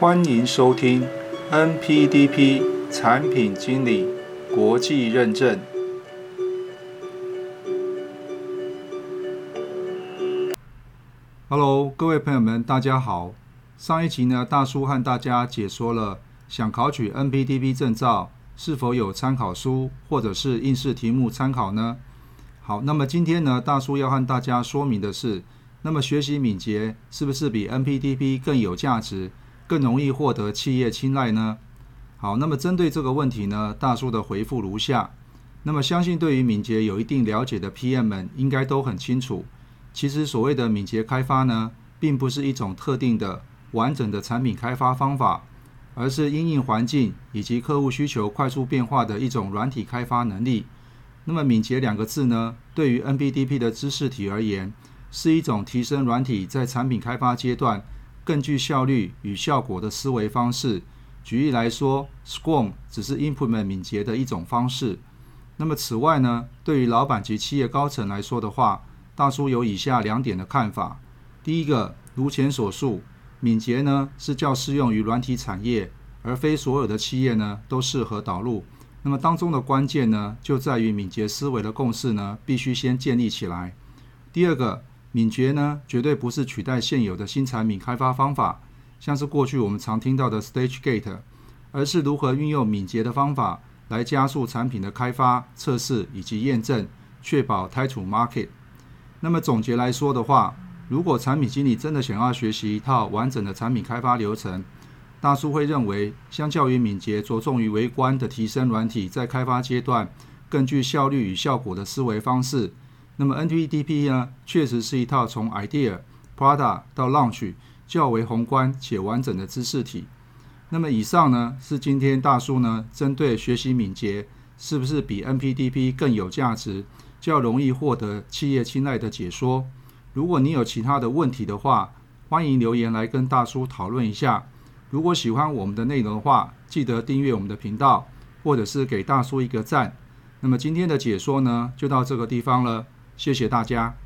欢迎收听 NPDP 产品经理国际认证。Hello，各位朋友们，大家好。上一集呢，大叔和大家解说了想考取 NPDP 证照是否有参考书或者是应试题目参考呢？好，那么今天呢，大叔要和大家说明的是。那么学习敏捷是不是比 NPDP 更有价值、更容易获得企业青睐呢？好，那么针对这个问题呢，大叔的回复如下。那么相信对于敏捷有一定了解的 PM 们应该都很清楚，其实所谓的敏捷开发呢，并不是一种特定的完整的产品开发方法，而是因应环境以及客户需求快速变化的一种软体开发能力。那么敏捷两个字呢，对于 NBDP 的知识体而言，是一种提升软体在产品开发阶段更具效率与效果的思维方式。举例来说，Scrum 只是 implement 敏捷的一种方式。那么此外呢，对于老板及企业高层来说的话，大叔有以下两点的看法。第一个，如前所述，敏捷呢是较适用于软体产业，而非所有的企业呢都适合导入。那么当中的关键呢，就在于敏捷思维的共识呢，必须先建立起来。第二个。敏捷呢，绝对不是取代现有的新产品开发方法，像是过去我们常听到的 Stage Gate，而是如何运用敏捷的方法来加速产品的开发、测试以及验证，确保 t i t l e Market。那么总结来说的话，如果产品经理真的想要学习一套完整的产品开发流程，大叔会认为，相较于敏捷着重于微观的提升软体在开发阶段更具效率与效果的思维方式。那么 NPDP 呢，确实是一套从 idea、product 到 launch 较为宏观且完整的知识体。那么以上呢，是今天大叔呢针对学习敏捷是不是比 NPDP 更有价值、较容易获得企业青睐的解说。如果你有其他的问题的话，欢迎留言来跟大叔讨论一下。如果喜欢我们的内容的话，记得订阅我们的频道，或者是给大叔一个赞。那么今天的解说呢，就到这个地方了。谢谢大家。